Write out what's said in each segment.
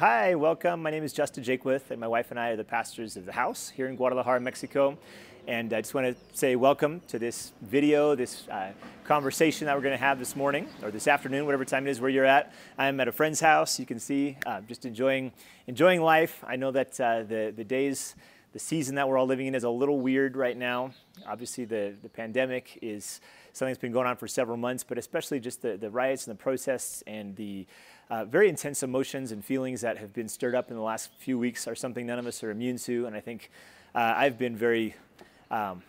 Hi, welcome. My name is Justin Jakewith, and my wife and I are the pastors of the house here in Guadalajara, Mexico. And I just want to say welcome to this video, this uh, conversation that we're going to have this morning or this afternoon, whatever time it is where you're at. I'm at a friend's house. You can see, uh, just enjoying enjoying life. I know that uh, the the days, the season that we're all living in is a little weird right now. Obviously, the the pandemic is something that's been going on for several months, but especially just the, the riots and the protests and the uh, very intense emotions and feelings that have been stirred up in the last few weeks are something none of us are immune to. And I think uh, I've been very, um,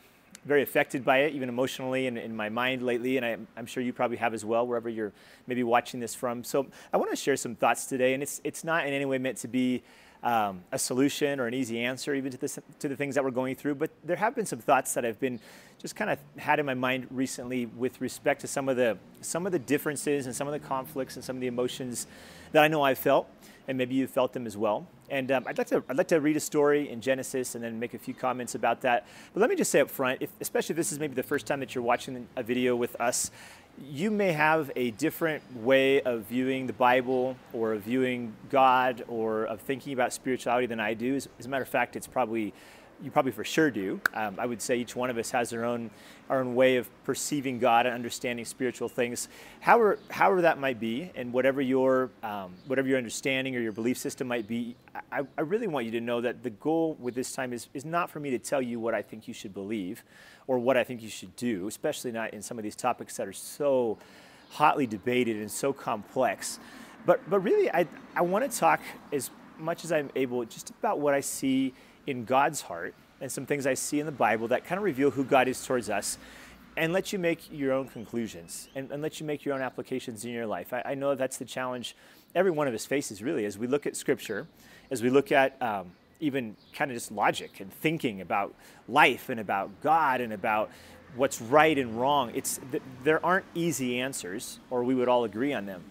very affected by it, even emotionally and in my mind lately. And I, am sure you probably have as well, wherever you're maybe watching this from. So I want to share some thoughts today. And it's, it's not in any way meant to be um, a solution or an easy answer even to, this, to the things that we're going through. But there have been some thoughts that I've been just kind of had in my mind recently with respect to some of the some of the differences and some of the conflicts and some of the emotions that I know I've felt, and maybe you've felt them as well. And um, I'd like to I'd like to read a story in Genesis and then make a few comments about that. But let me just say up front, if, especially if this is maybe the first time that you're watching a video with us, you may have a different way of viewing the Bible or of viewing God or of thinking about spirituality than I do. As, as a matter of fact, it's probably you probably for sure do. Um, I would say each one of us has our own our own way of perceiving God and understanding spiritual things. However, however that might be, and whatever your um, whatever your understanding or your belief system might be, I, I really want you to know that the goal with this time is is not for me to tell you what I think you should believe or what I think you should do, especially not in some of these topics that are so hotly debated and so complex. But but really, I I want to talk as much as I'm able just about what I see in God's heart and some things I see in the Bible that kind of reveal who God is towards us and let you make your own conclusions and, and let you make your own applications in your life. I, I, know that's the challenge every one of us faces, really, as we look at Scripture, as we look at um, even kind of just logic and thinking about life and about God and about what's right and wrong. It's, there aren't easy answers, or we would all agree on them.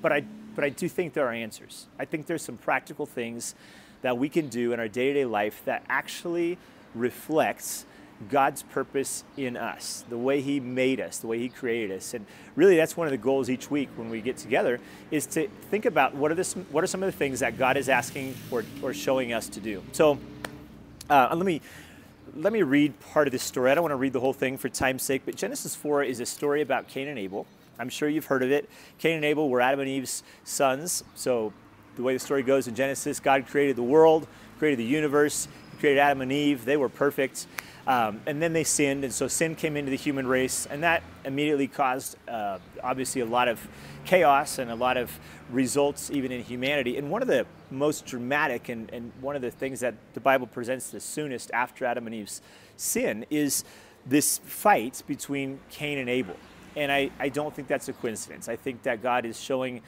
But I, but I do think there are answers. I think there's some practical things that we can do in our day to day life that actually reflects God's purpose in us, the way He made us, the way He created us. And really, that's one of the goals each week when we get together is to think about what are, the, what are some of the things that God is asking or, or showing us to do. So uh, let, me, let me read part of this story. I don't want to read the whole thing for time's sake, but Genesis 4 is a story about Cain and Abel. I'm sure you've heard of it. Cain and Abel were Adam and Eve's sons. So the way the story goes in Genesis, God created the world, created the universe, He created Adam and Eve. They were perfect. Um, and then they sinned, and so sin came into the human race, and that immediately caused uh, obviously a lot of chaos and a lot of results even in humanity. And one of the most dramatic and, and one of the things that the Bible presents the soonest after Adam and Eve's sin is this fight between Cain and Abel. And I, I don't think that's a coincidence. I think that God is showing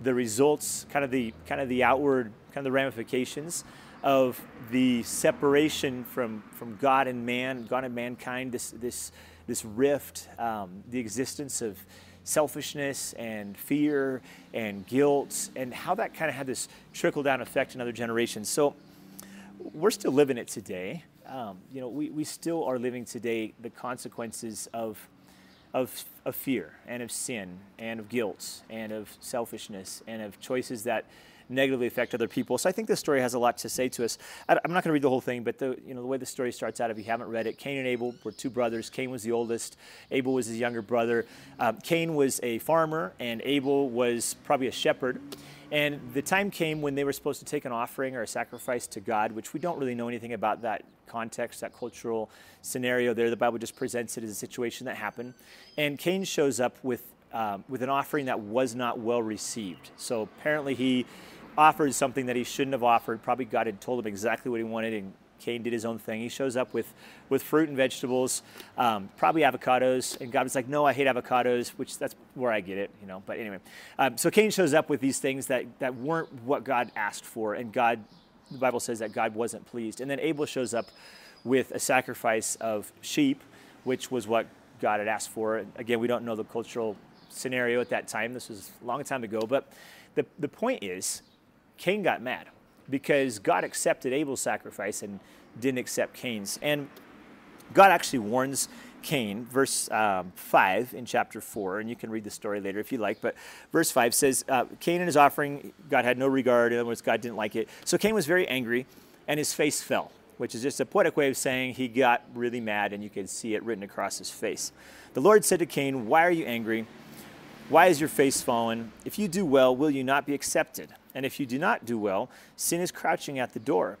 the results, kind of the kind of the outward, kind of the ramifications of the separation from from God and man, God and mankind. This this this rift, um, the existence of selfishness and fear and guilt, and how that kind of had this trickle down effect in other generations. So we're still living it today. Um, you know, we, we still are living today the consequences of of, of fear and of sin and of guilt and of selfishness and of choices that negatively affect other people. So I think this story has a lot to say to us. I, am not going to read the whole thing, but the, you know, the way the story starts out, if you haven't read it, Cain and Abel were two brothers. Cain was the oldest, Abel was his younger brother. Um, Cain was a farmer, and Abel was probably a shepherd. And the time came when they were supposed to take an offering or a sacrifice to God, which we don't really know anything about that context, that cultural scenario there. The Bible just presents it as a situation that happened. And Cain shows up with, um, with an offering that was not well received. So apparently he offered something that he shouldn't have offered. Probably God had told him exactly what he wanted, and Cain did his own thing. He shows up with, with fruit and vegetables, um, probably avocados, and God was like, "No, I hate avocados," which that's where I get it, you know. But anyway, um, so Cain shows up with these things that that weren't what God asked for, and God, the Bible says that God wasn't pleased. And then Abel shows up with a sacrifice of sheep, which was what God had asked for. Again, we don't know the cultural scenario at that time. This was a long time ago, but the the point is, Cain got mad because God accepted Abel's sacrifice and didn't accept Cain's. And God actually warns Cain, verse um, 5 in chapter 4, and you can read the story later if you like, but verse 5 says, uh, Cain and his offering, God had no regard, in other words, God didn't like it. So Cain was very angry, and his face fell, which is just a poetic way of saying he got really mad, and you can see it written across his face. The Lord said to Cain, Why are you angry? Why is your face fallen? If you do well, will you not be accepted? And if you do not do well, sin is crouching at the door.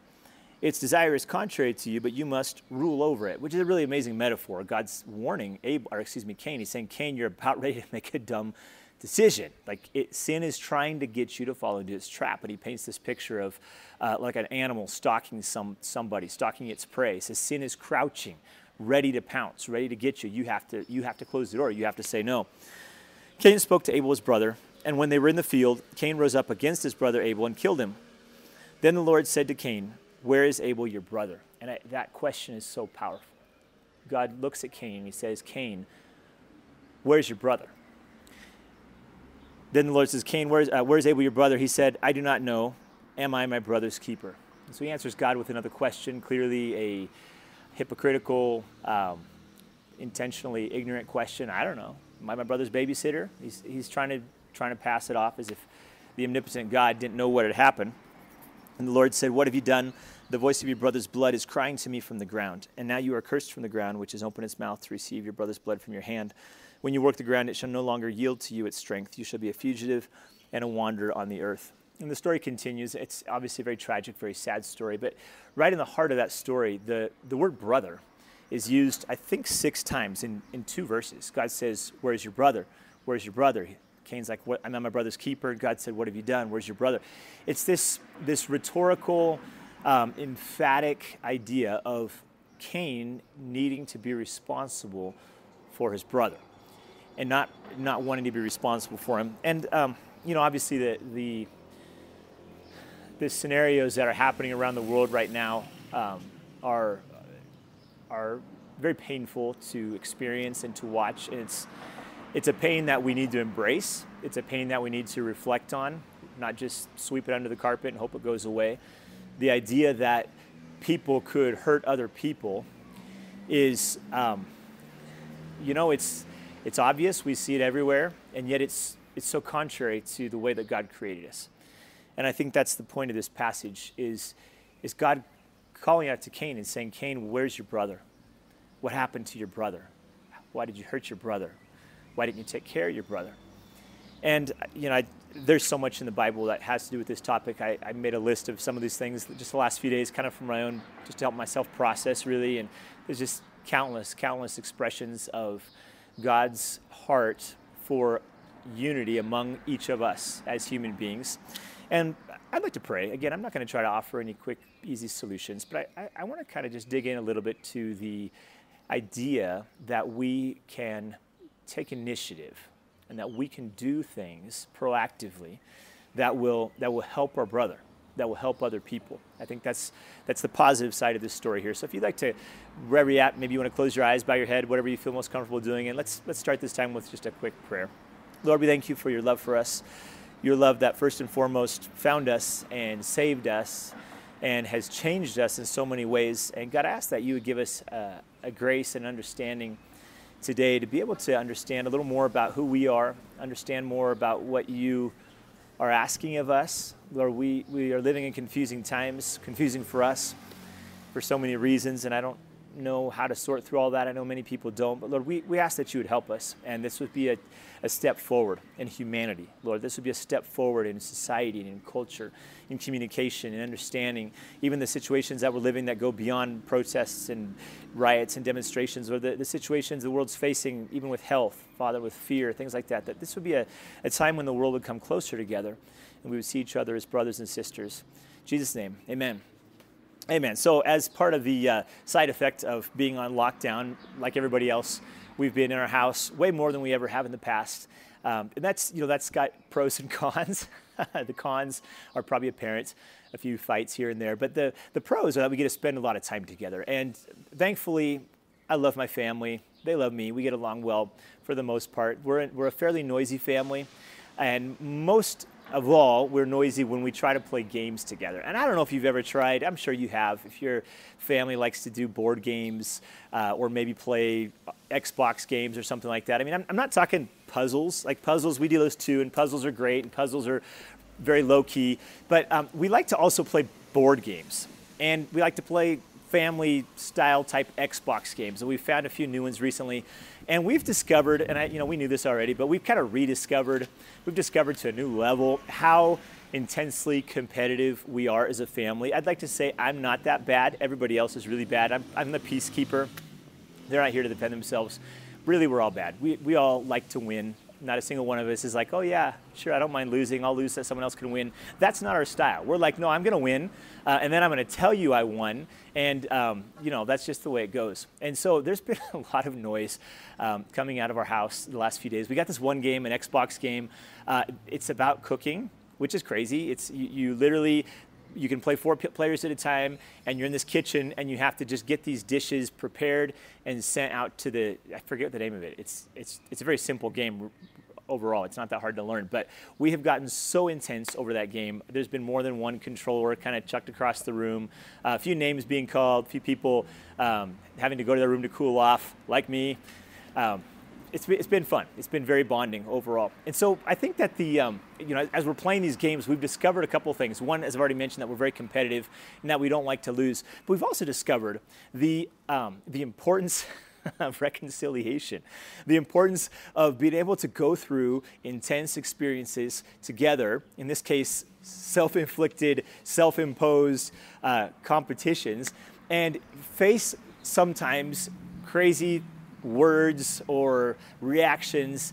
Its desire is contrary to you, but you must rule over it, which is a really amazing metaphor. God's warning Abel, or excuse me, Cain. He's saying, Cain, you're about ready to make a dumb decision. Like it, sin is trying to get you to fall into its trap. But he paints this picture of uh, like an animal stalking some somebody, stalking its prey. He says sin is crouching, ready to pounce, ready to get you. You have to you have to close the door. You have to say no. Cain spoke to Abel, his brother, and when they were in the field, Cain rose up against his brother Abel and killed him. Then the Lord said to Cain, Where is Abel, your brother? And I, that question is so powerful. God looks at Cain and he says, Cain, where's your brother? Then the Lord says, Cain, where's, uh, Abel, your brother? He said, I do not know. Am I my brother's keeper? And so he answers God with another question, clearly a hypocritical, um, intentionally ignorant question. I don't know. I my brother's babysitter? He's, he's trying, to, trying to pass it off as if the omnipotent God didn't know what had happened. And the Lord said, What have you done? The voice of your brother's blood is crying to me from the ground. And now you are cursed from the ground, which has opened its mouth to receive your brother's blood from your hand. When you work the ground, it shall no longer yield to you its strength. You shall be a fugitive and a wanderer on the earth. And the story continues. It's obviously a very tragic, very sad story. But right in the heart of that story, the, the word brother is used, I think, six times in, in two verses. God says, Where's your brother? Where's your brother? Cain's like, what? I'm not my brother's keeper. God said, What have you done? Where's your brother? It's this, this rhetorical, um, emphatic idea of Cain needing to be responsible for his brother and not, not wanting to be responsible for him. And, um, you know, obviously the, the, the scenarios that are happening around the world right now um, are, are very painful to experience and to watch. And it's, it's a pain that we need to embrace. It's a pain that we need to reflect on, not just sweep it under the carpet and hope it goes away. The idea that people could hurt other people is, um, you know, it's, it's obvious. We see it everywhere, and yet it's, it's so contrary to the way that God created us. And I think that's the point of this passage is, is God calling out to Cain and saying, Cain, where's your brother? What happened to your brother? Why did you hurt your brother? Why didn't you take care of your brother? And, you know, I, there's so much in the Bible that has to do with this topic. I, I, made a list of some of these things just the last few days, kind of from my own, just to help myself process really. And there's just countless, countless expressions of God's heart for unity among each of us as human beings. And I'd like to pray. Again, I'm not going to try to offer any quick, easy solutions, but I, I, I want to kind of just dig in a little bit to the idea that we can take initiative and that we can do things proactively that will, that will help our brother, that will help other people. I think that's, that's the positive side of this story here. So if you'd like to, wherever you're at, maybe you want to close your eyes, bow your head, whatever you feel most comfortable doing, and let's, let's start this time with just a quick prayer. Lord, we thank you for your love for us your love that first and foremost found us and saved us and has changed us in so many ways. And God, I ask that you would give us a, a grace and understanding today to be able to understand a little more about who we are, understand more about what you are asking of us. Lord, we, we are living in confusing times, confusing for us for so many reasons, and I don't know how to sort through all that. I know many people don't. But Lord, we, we ask that you would help us. And this would be a, a step forward in humanity. Lord, this would be a step forward in society and in culture, in communication and understanding, even the situations that we're living that go beyond protests and riots and demonstrations, or the, the situations the world's facing, even with health, Father, with fear, things like that. That this would be a, a time when the world would come closer together and we would see each other as brothers and sisters. In Jesus' name, amen. Amen. So, as part of the uh, side effect of being on lockdown, like everybody else, we've been in our house way more than we ever have in the past. Um, and that's, you know, that's got pros and cons. the cons are probably apparent, a few fights here and there. But the, the pros are that we get to spend a lot of time together. And thankfully, I love my family. They love me. We get along well for the most part. We're, we're a fairly noisy family. And most of all, we're noisy when we try to play games together. And I don't know if you've ever tried, I'm sure you have. If your family likes to do board games uh, or maybe play Xbox games or something like that. I mean, I'm, I'm not talking puzzles. Like puzzles, we do those too, and puzzles are great, and puzzles are very low key. But um, we like to also play board games. And we like to play family style type Xbox games. And we've found a few new ones recently. And we've discovered, and I, you know, we knew this already, but we've kind of rediscovered, we've discovered to a new level how intensely competitive we are as a family. I'd like to say I'm not that bad. Everybody else is really bad. I'm, I'm the peacekeeper. They're not here to defend themselves. Really, we're all bad. We, we all like to win. Not a single one of us is like, oh yeah, sure, I don't mind losing. I'll lose so someone else can win. That's not our style. We're like, no, I'm going to win, uh, and then I'm going to tell you I won, and um, you know that's just the way it goes. And so there's been a lot of noise um, coming out of our house the last few days. We got this one game, an Xbox game. Uh, it's about cooking, which is crazy. It's you, you literally you can play four players at a time and you're in this kitchen and you have to just get these dishes prepared and sent out to the i forget the name of it. It's it's it's a very simple game overall. It's not that hard to learn but we have gotten so intense over that game. There's been more than one controller kind of chucked across the room. Uh, a few names being called a few people um, having to go to their room to cool off like me. Um, it's, it's been fun. It's been very bonding overall. And so I think that the, um, you know, as we're playing these games, we've discovered a couple things. One, as I've already mentioned, that we're very competitive and that we don't like to lose. But we've also discovered the, um, the importance of reconciliation, the importance of being able to go through intense experiences together, in this case, self inflicted, self imposed uh, competitions, and face sometimes crazy words or reactions,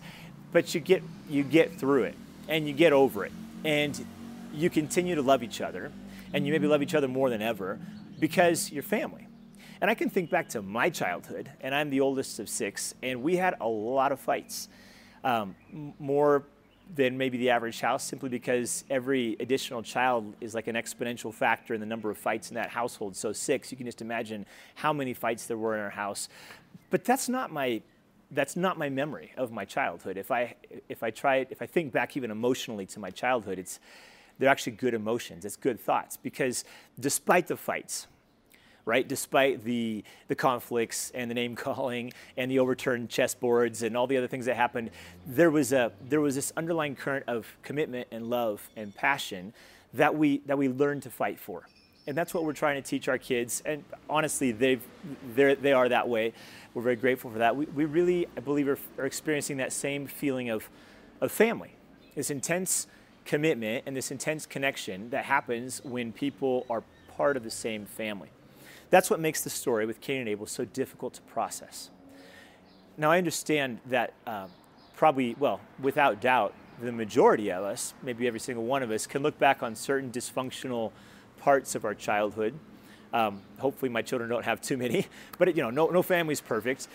but you get you get through it and you get over it and you continue to love each other and you maybe love each other more than ever because you're family. And I can think back to my childhood, and I'm the oldest of six, and we had a lot of fights, um, more than maybe the average house, simply because every additional child is like an exponential factor in the number of fights in that household. So six, you can just imagine how many fights there were in our house. But that's not my that's not my memory of my childhood. If I if I try if I think back even emotionally to my childhood, it's they're actually good emotions. It's good thoughts because despite the fights, right, despite the the conflicts and the name calling and the overturned chessboards and all the other things that happened, there was a there was this underlying current of commitment and love and passion that we that we learned to fight for and that's what we're trying to teach our kids. And honestly, they've, they're, that way. We're very grateful for that. We, we really, I believe, are, are experiencing that same feeling of, of family, this intense commitment and this intense connection that happens when people are part of the same family. That's what makes the story with Cain and Abel so difficult to process. Now, I understand that uh, probably, well, without doubt, the majority of us, maybe every single one of us, can look back on certain dysfunctional parts of our childhood. Um, hopefully, my children don't have too many, but you know, no, no family is perfect.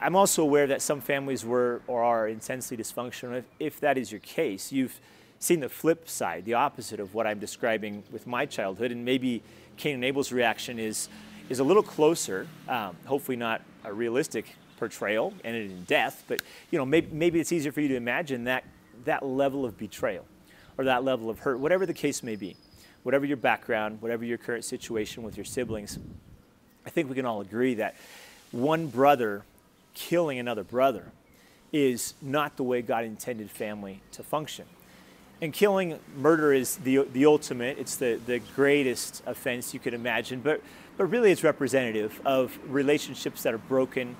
I'm also aware that some families were or are intensely dysfunctional. If, if that is your case, you've seen the flip side, the opposite of what I'm describing with my childhood, and maybe Cain and Abel's reaction is is a little closer. Um, hopefully, not a realistic portrayal, ended in death, but you know, maybe, maybe it's easier for you to imagine that that level of betrayal or that level of hurt, whatever the case may be whatever your background, whatever your current situation with your siblings, I think we can all agree that one brother killing another brother is not the way God intended family to function. And killing, murder is the, the ultimate, it's the, the greatest offense you could imagine, but, but really it's representative of relationships that are broken,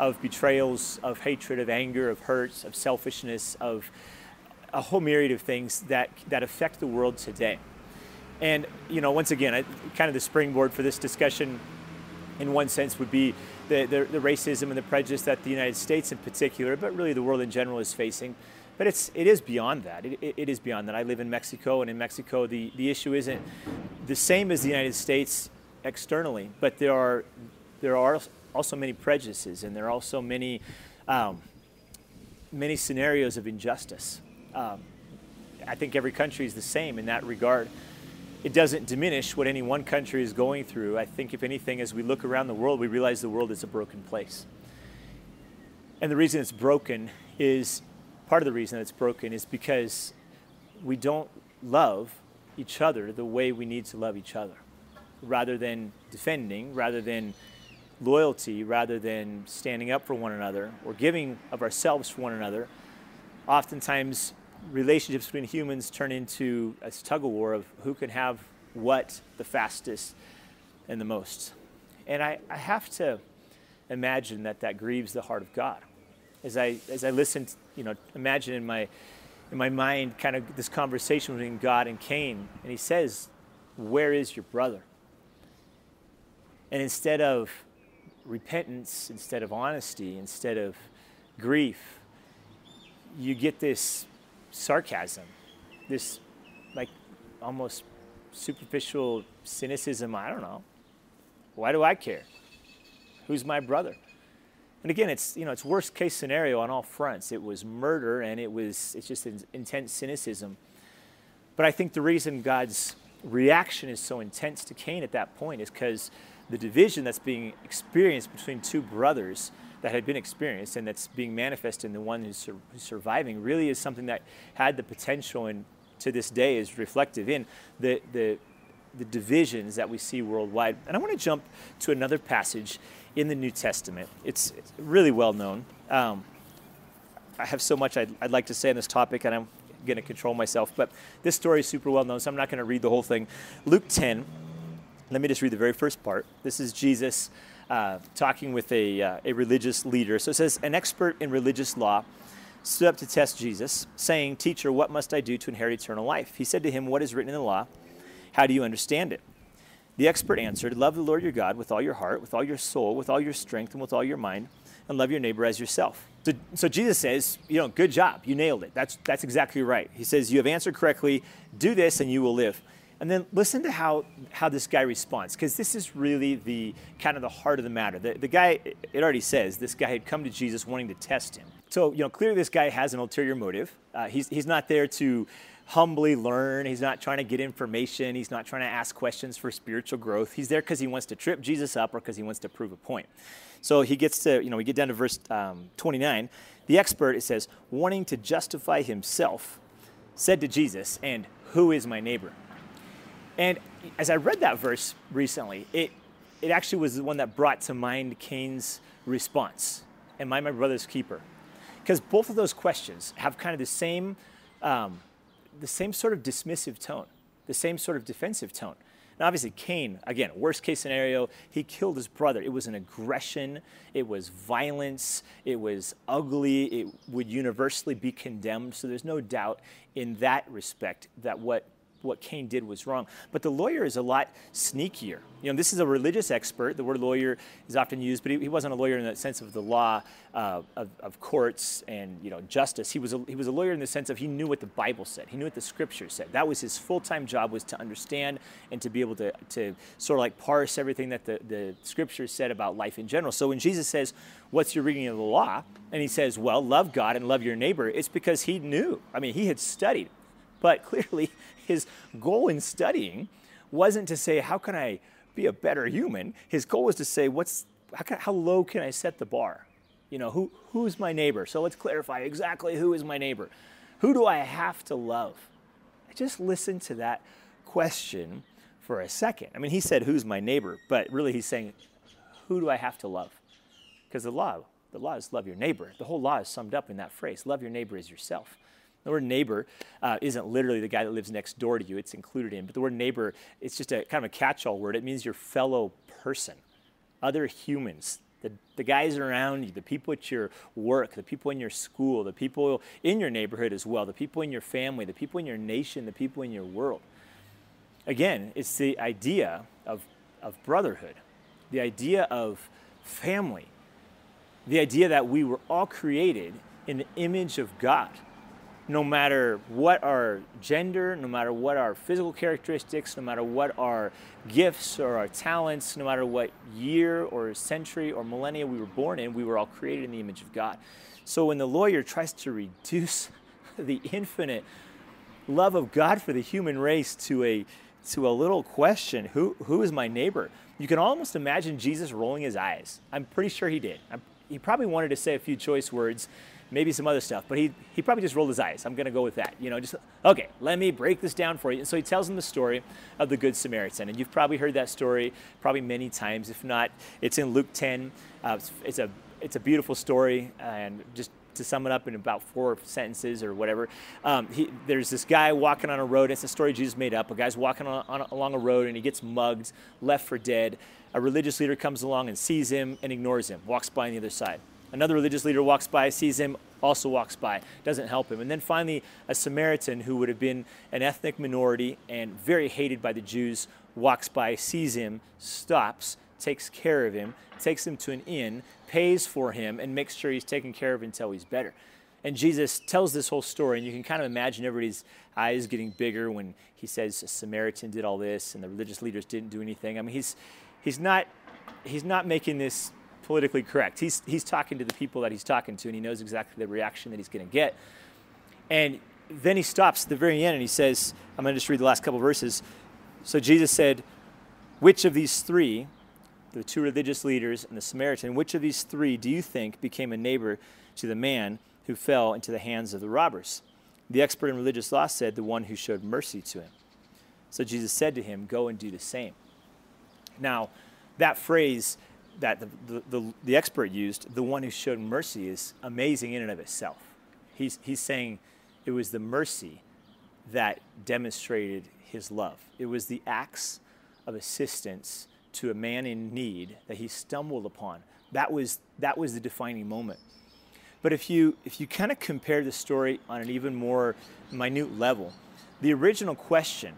of betrayals, of hatred, of anger, of hurts, of selfishness, of a whole myriad of things that, that affect the world today. And you know, once again, I, kind of the springboard for this discussion, in one sense, would be the, the, the, racism and the prejudice that the United States, in particular, but really the world in general, is facing. But it's it is beyond that. It, it, it is beyond that. I live in Mexico, and in Mexico, the, the issue isn't the same as the United States externally, but there are there are also many prejudices, and there are also many um, many scenarios of injustice. Um, I think every country is the same in that regard it doesn't diminish what any one country is going through. I think, if anything, as we look around the world, we realize the world is a broken place. And the reason it's broken is part of the reason it's broken is because we don't love each other the way we need to love each other. Rather than defending, rather than loyalty, rather than standing up for one another or giving of ourselves for one another, oftentimes relationships between humans turn into a tug of war of who can have what the fastest and the most. And I, I have to imagine that that grieves the heart of God. As I, as I listen, you know, imagine in my, in my mind kind of this conversation between God and Cain, and he says, Where is your brother? And instead of repentance, instead of honesty, instead of grief, you get this sarcasm, this like almost superficial cynicism. I don't know. Why do I care? Who's my brother? And again, it's you know it's worst case scenario on all fronts. It was murder, and it was it's just intense cynicism. But I think the reason God's reaction is so intense to Cain at that point is because the division that's being experienced between two brothers that had been experienced and that's being manifested in the one who's, sur- who's surviving really is something that had the potential and to this day is reflective in the, the, the divisions that we see worldwide. And I want to jump to another passage in the New Testament. It's, it's really well known. Um, I have so much I'd, I'd like to say on this topic, and I'm going to control myself. But this story is super well known, so I'm not going to read the whole thing. Luke 10, let me just read the very first part. This is Jesus uh, talking with a, uh, a religious leader. So it says, An expert in religious law stood up to test Jesus, saying, Teacher, what must I do to inherit eternal life? He said to him, What is written in the law? How do you understand it? The expert answered, Love the Lord your God with all your heart, with all your soul, with all your strength, and with all your mind, and love your neighbor as yourself. So, so, Jesus says, You know, good job. You nailed it. That's, that's exactly right. He says, You have answered correctly. Do this, and you will live. And then listen to how, how this guy responds, because this is really the kind of the heart of the matter. The, the guy, it already says, this guy had come to Jesus wanting to test him. So, you know, clearly this guy has an ulterior motive. Uh, he's, he's not there to humbly learn. He's not trying to get information. He's not trying to ask questions for spiritual growth. He's there because he wants to trip Jesus up or because he wants to prove a point. So he gets to, you know, we get down to verse um, 29. The expert, it says, wanting to justify himself, said to Jesus, And who is my neighbor? And as I read that verse recently, it, it actually was the one that brought to mind Cain's response Am I my brother's keeper? Because both of those questions have kind of the same, um, the same sort of dismissive tone, the same sort of defensive tone. Now, obviously, Cain, again, worst case scenario, he killed his brother. It was an aggression, it was violence, it was ugly, it would universally be condemned. So there's no doubt in that respect that what what Cain did was wrong. But the lawyer is a lot sneakier. You know, this is a religious expert. The word lawyer is often used, but he, he wasn't a lawyer in the sense of the law uh, of, of, courts and you know justice. He was a, he was a lawyer in the sense of he knew what the Bible said. He knew what the Scripture said. That was his full time job was to understand and to be able to to sort of like parse everything that the the Scripture said about life in general. So when Jesus says, "What's your reading of the law?" and he says, "Well, love God and love your neighbor," it's because he knew. I mean, he had studied. But clearly, his goal in studying wasn't to say, how can I be a better human? His goal was to say, what's, how, can, how low can I set the bar? You know, who, who's my neighbor? So let's clarify exactly who is my neighbor. Who do I have to love? Just listen to that question for a second. I mean, he said, who's my neighbor? But really, he's saying, who do I have to love? Because the law, the law is love your neighbor. The whole law is summed up in that phrase love your neighbor as yourself. The word neighbor uh, isn't literally the guy that lives next door to you, it's included in. But the word neighbor, it's just a kind of a catch all word. It means your fellow person, other humans, the, the guys around you, the people at your work, the people in your school, the people in your neighborhood as well, the people in your family, the people in your nation, the people in your world. Again, it's the idea of, of brotherhood, the idea of family, the idea that we were all created in the image of God no matter what our gender, no matter what our physical characteristics, no matter what our gifts or our talents, no matter what year or century or millennia we were born in, we were all created in the image of God. So when the lawyer tries to reduce the infinite love of God for the human race to a to a little question, who who is my neighbor? You can almost imagine Jesus rolling his eyes. I'm pretty sure he did. I'm, he probably wanted to say a few choice words, maybe some other stuff, but he, he probably just rolled his eyes. I'm going to go with that. You know, just, okay, let me break this down for you. And so he tells him the story of the Good Samaritan. And you've probably heard that story probably many times. If not, it's in Luke 10. Uh, it's, it's, a, it's a beautiful story. And just to sum it up in about four sentences or whatever, um, he, there's this guy walking on a road. It's a story Jesus made up. A guy's walking on, on, along a road and he gets mugged, left for dead. A religious leader comes along and sees him and ignores him, walks by on the other side. Another religious leader walks by, sees him, also walks by, doesn't help him. And then finally, a Samaritan who would have been an ethnic minority and very hated by the Jews walks by, sees him, stops, takes care of him, takes him to an inn, pays for him, and makes sure he's taken care of until he's better. And Jesus tells this whole story, and you can kind of imagine everybody's eyes getting bigger when he says a Samaritan did all this and the religious leaders didn't do anything. I mean, he's, he's, not, he's not making this politically correct. He's, he's talking to the people that he's talking to, and he knows exactly the reaction that he's going to get. And then he stops at the very end and he says, I'm going to just read the last couple verses. So Jesus said, Which of these three, the two religious leaders and the Samaritan, which of these three do you think became a neighbor to the man who fell into the hands of the robbers? The expert in religious law said, The one who showed mercy to him. So Jesus said to him, Go and do the same. Now, that phrase that the, the, the, expert used, the one who showed mercy, is amazing in and of itself. He's, he's saying it was the mercy that demonstrated his love. It was the acts of assistance to a man in need that he stumbled upon. That was, that was the defining moment. But if you, if you kind of compare the story on an even more minute level, the original question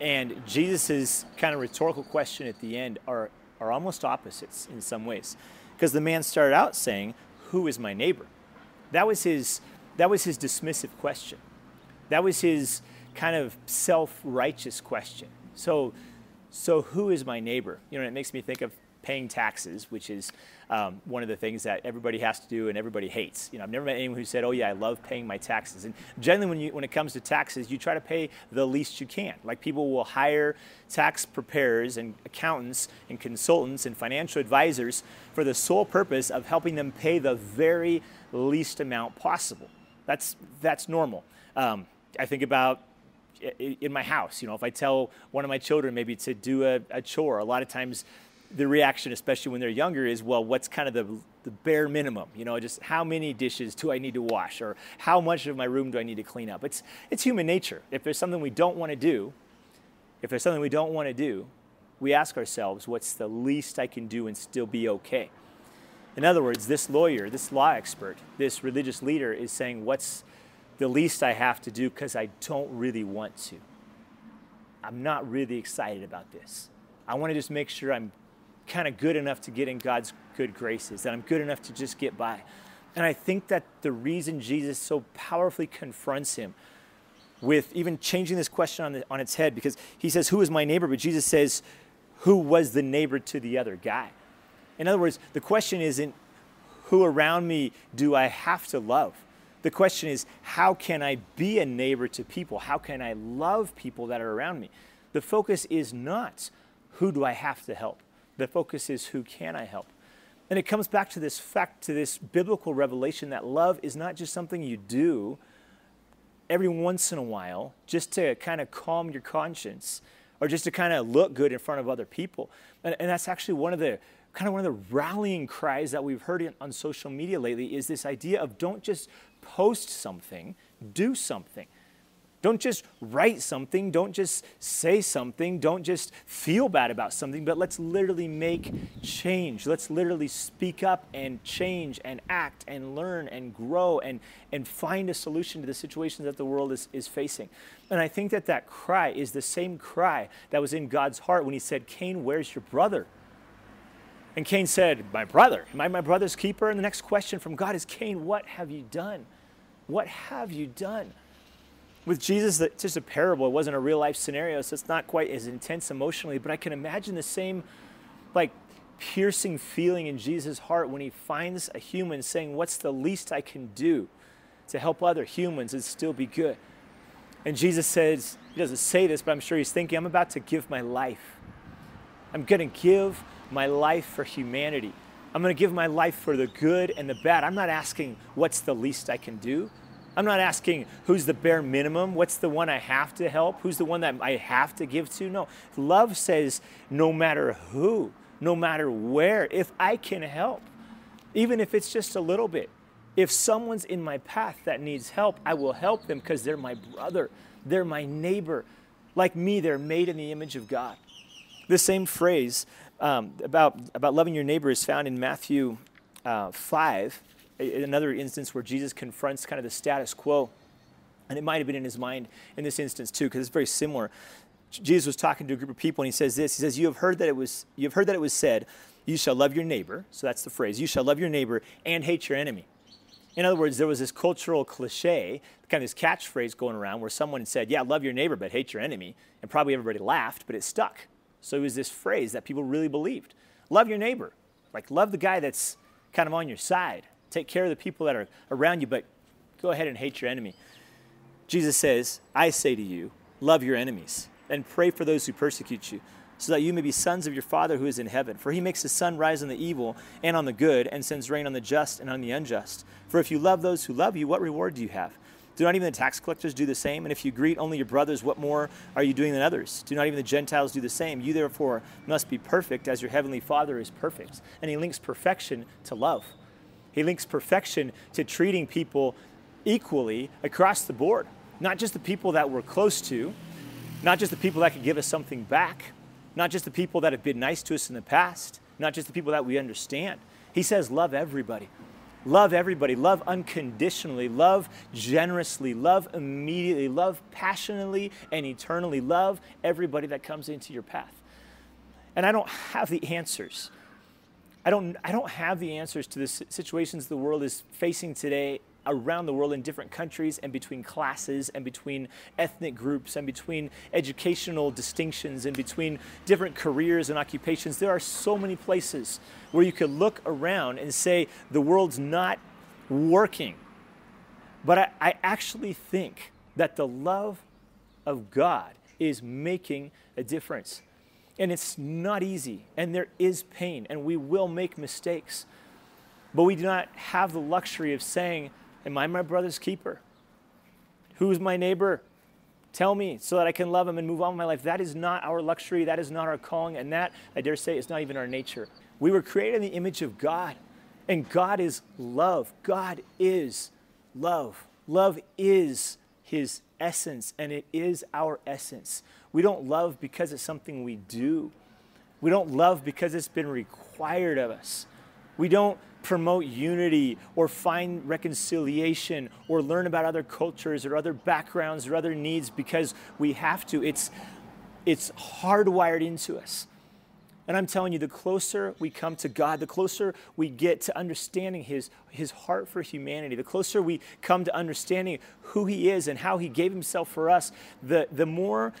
and Jesus' kind of rhetorical question at the end are are almost opposites in some ways. Because the man started out saying, Who is my neighbor? That was his, that was his dismissive question. That was his kind of self righteous question. So, so, who is my neighbor? You know, it makes me think of paying taxes, which is um, one of the things that everybody has to do and everybody hates. You know, I've never met anyone who said, "Oh yeah, I love paying my taxes." And generally, when you when it comes to taxes, you try to pay the least you can. Like people will hire tax preparers and accountants and consultants and financial advisors for the sole purpose of helping them pay the very least amount possible. That's that's normal. Um, I think about in my house, you know, if I tell one of my children maybe to do a, a chore, a lot of times the reaction, especially when they're younger, is well, what's kind of the, the bare minimum? You know, just how many dishes do I need to wash, or how much of my room do I need to clean up? It's it's human nature. If there's something we don't want to do, if there's something we don't want to do, we ask ourselves, what's the least I can do and still be okay? In other words, this lawyer, this law expert, this religious leader is saying, what's the least I have to do because I don't really want to? I'm not really excited about this. I want to just make sure I'm kind of good enough to get in God's good graces, that I'm good enough to just get by. And I think that the reason Jesus so powerfully confronts him with even changing this question on, the, on its head, because he says, Who is my neighbor? But Jesus says, Who was the neighbor to the other guy? In other words, the question isn't, Who around me do I have to love? The question is, How can I be a neighbor to people? How can I love people that are around me? The focus is not, Who do I have to help? The focus is who can I help? And it comes back to this fact, to this biblical revelation that love is not just something you do every once in a while just to kind of calm your conscience or just to kind of look good in front of other people. And, and that's actually one of the kind of one of the rallying cries that we've heard in, on social media lately is this idea of don't just post something, do something. Don't just write something, don't just say something, don't just feel bad about something, but let's literally make change. Let's literally speak up and change and act and learn and grow and, and find a solution to the situations that the world is, is facing. And I think that that cry is the same cry that was in God's heart when he said, Cain, where's your brother? And Cain said, My brother. Am I my brother's keeper? And the next question from God is, Cain, what have you done? What have you done? With Jesus, it's just a parable. It wasn't a real life scenario, so it's not quite as intense emotionally. But I can imagine the same, like, piercing feeling in Jesus' heart when he finds a human saying, What's the least I can do to help other humans and still be good? And Jesus says, He doesn't say this, but I'm sure he's thinking, I'm about to give my life. I'm going to give my life for humanity. I'm going to give my life for the good and the bad. I'm not asking what's the least I can do. I'm not asking who's the bare minimum, what's the one I have to help, who's the one that I have to give to. No, love says no matter who, no matter where, if I can help, even if it's just a little bit. If someone's in my path that needs help, I will help them because they're my brother, they're my neighbor. Like me, they're made in the image of God. The same phrase um, about, about loving your neighbor is found in Matthew uh, 5, another instance where Jesus confronts kind of the status quo. And it might have been in his mind in this instance too, because it's very similar. Jesus was talking to a group of people and he says this. He says, You have heard that it was you have heard that it was said, You shall love your neighbor. So that's the phrase, you shall love your neighbor and hate your enemy. In other words, there was this cultural cliche, kind of this catchphrase going around where someone said, Yeah, love your neighbor, but hate your enemy. And probably everybody laughed, but it stuck. So it was this phrase that people really believed. Love your neighbor. Like, love the guy that's kind of on your side. Take care of the people that are around you, but go ahead and hate your enemy. Jesus says, I say to you, love your enemies and pray for those who persecute you, so that you may be sons of your Father who is in heaven. For he makes the sun rise on the evil and on the good, and sends rain on the just and on the unjust. For if you love those who love you, what reward do you have? Do not even the tax collectors do the same? And if you greet only your brothers, what more are you doing than others? Do not even the Gentiles do the same? You therefore must be perfect as your heavenly Father is perfect. And he links perfection to love. He links perfection to treating people equally across the board, not just the people that we're close to, not just the people that could give us something back, not just the people that have been nice to us in the past, not just the people that we understand. He says, love everybody. Love everybody. Love unconditionally. Love generously. Love immediately. Love passionately and eternally. Love everybody that comes into your path. And I don't have the answers. I don't, I don't have the answers to the situations the world is facing today around the world in different countries and between classes and between ethnic groups and between educational distinctions and between different careers and occupations. There are so many places where you could look around and say the world's not working. But I, I actually think that the love of God is making a difference. And it's not easy, and there is pain, and we will make mistakes. But we do not have the luxury of saying, Am I my brother's keeper? Who's my neighbor? Tell me so that I can love him and move on with my life. That is not our luxury. That is not our calling. And that, I dare say, is not even our nature. We were created in the image of God, and God is love. God is love. Love is his essence, and it is our essence. We don't love because it's something we do. We don't love because it's been required of us. We don't promote unity or find reconciliation or learn about other cultures or other backgrounds or other needs because we have to. It's, it's hardwired into us. And I'm telling you, the closer we come to God, the closer we get to understanding His, His heart for humanity, the closer we come to understanding who He is and how He gave Himself for us, the, the more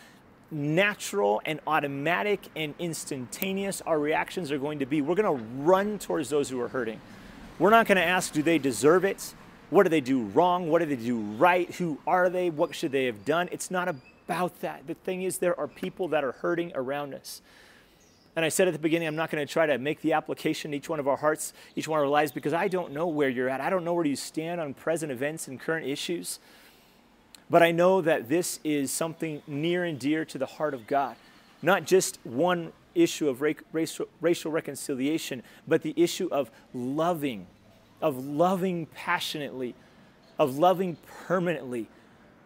natural and automatic and instantaneous our reactions are going to be. We're going to run towards those who are hurting. We're not going to ask, do they deserve it? What do they do wrong? What do they do right? Who are they? What should they have done? It's not about that. The thing is, there are people that are hurting around us. And I said at the beginning, I'm not going to try to make the application to each one of our hearts, each one of our lives, because I don't know where you're at. I don't know where you stand on present events and current issues. But I know that this is something near and dear to the heart of God. Not just one issue of racial, racial reconciliation, but the issue of loving, of loving passionately, of loving permanently,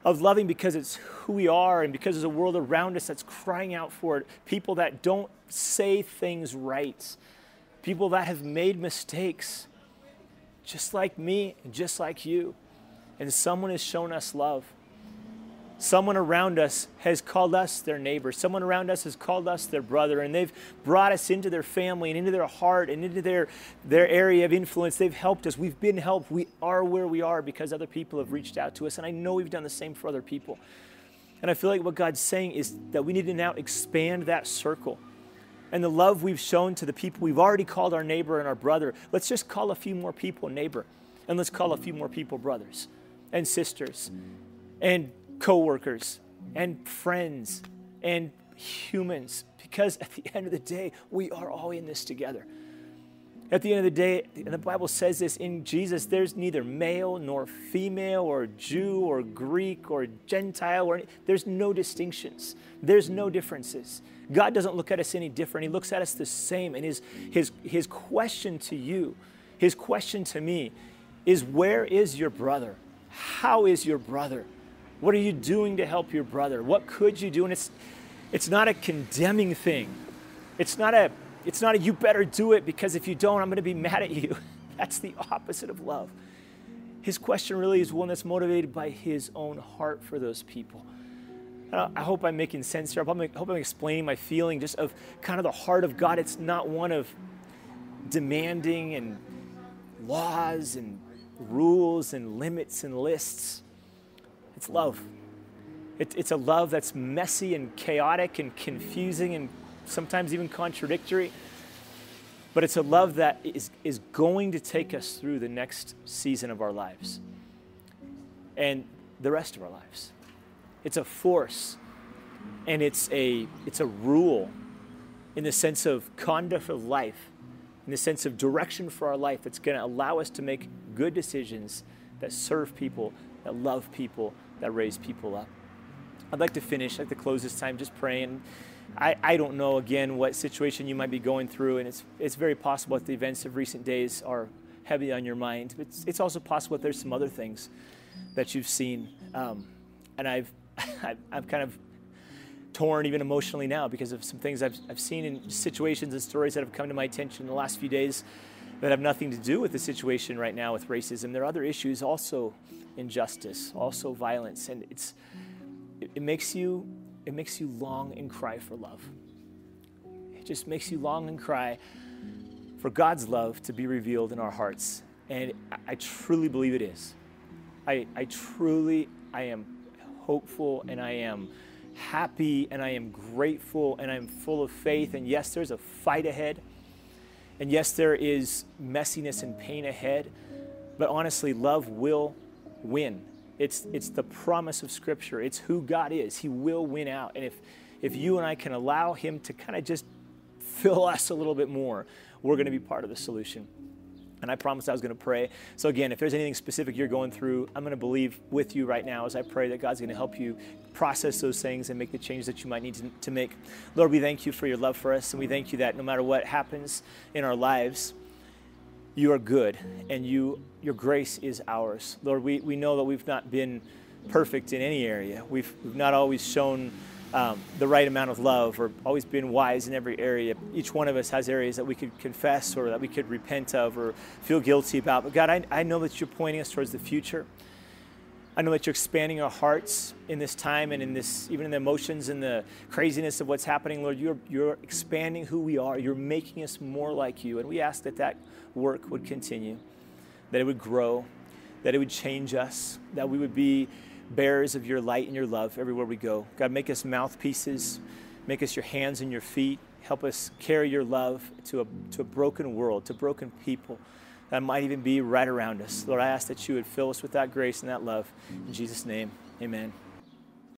of loving because it's who we are and because there's a world around us that's crying out for it. People that don't say things right, people that have made mistakes, just like me just like you. And someone has shown us love. Someone around us has called us their neighbor. Someone around us has called us their brother, and they've brought us into their family and into their heart and into their, their area of influence. They've helped us. We've been helped. We are where we are because other people have reached out to us, and I know we've done the same for other people. And I feel like what God's saying is that we need to now expand that circle. And the love we've shown to the people we've already called our neighbor and our brother, let's just call a few more people neighbor, and let's call a few more people brothers and sisters. And coworkers and friends and humans because at the end of the day, we are all in this together. At the end of the day, and the Bible says this in Jesus, there's neither male nor female or Jew or Greek or Gentile or there's no distinctions. There's no differences. God doesn't look at us any different. He looks at us the same. And his, his, his question to you, his question to me is where is your brother? How is your brother? What are you doing to help your brother? What could you do? And it's it's not a condemning thing. It's not a it's not a you better do it because if you don't, I'm going to be mad at you. That's the opposite of love. His question really is one that's motivated by his own heart for those people. Uh, I hope I'm making sense here. I hope I'm explaining my feeling just of kind of the heart of God. It's not one of demanding and laws and rules and limits and lists. It's love. it's a love that's messy and chaotic and confusing and sometimes even contradictory. But it's a love that is, is going to take us through the next season of our lives and the rest of our lives. It's a force and it's a, it's a rule in the sense of conduct of life, in the sense of direction for our life that's going to allow us to make good decisions that serve people, that love people, that raise people up. I'd like to finish, like to close this time just praying I, I don't know, again, what situation you might be going through, and it's, it's very possible that the events of recent days are heavy on your mind. But it's, it's also possible that there's some other things that you've seen. Um, and I've, I've, I've kind of torn even emotionally now because of some things I've, I've seen in situations and stories that have come to my attention in the last few days that have nothing to do with the situation right now with racism. There are other issues, also injustice, also violence, and it's it, makes you it makes you long and cry for love. It just makes you long and cry for God's love to be revealed in our hearts. And I truly believe it is. I, I truly, I am hopeful and I am happy and I am grateful and I'm full of faith. And yes, there's a fight ahead. And yes, there is messiness and pain ahead. But honestly, love will win. It's, it's the promise of Scripture. It's who God is. He will win out. And if, if you and I can allow Him to kind of just fill us a little bit more, we're going to be part of the solution. And I promised I was going to pray. So, again, if there's anything specific you're going through, I'm going to believe with you right now as I pray that God's going to help you process those things and make the changes that you might need to, to make. Lord, we thank you for your love for us, and we thank you that no matter what happens in our lives, you are good and you your grace is ours. Lord, we, we know that we've not been perfect in any area. We've, we've not always shown um, the right amount of love or always been wise in every area. Each one of us has areas that we could confess or that we could repent of or feel guilty about. But God, I, I know that you're pointing us towards the future. I know that you're expanding our hearts in this time and in this, even in the emotions and the craziness of what's happening, Lord. You're, you're expanding who we are. You're making us more like you. And we ask that that work would continue, that it would grow, that it would change us, that we would be bearers of your light and your love everywhere we go. God, make us mouthpieces, make us your hands and your feet. Help us carry your love to a, to a broken world, to broken people that might even be right around us. Lord, I ask that you would fill us with that grace and that love. In Jesus' name, amen.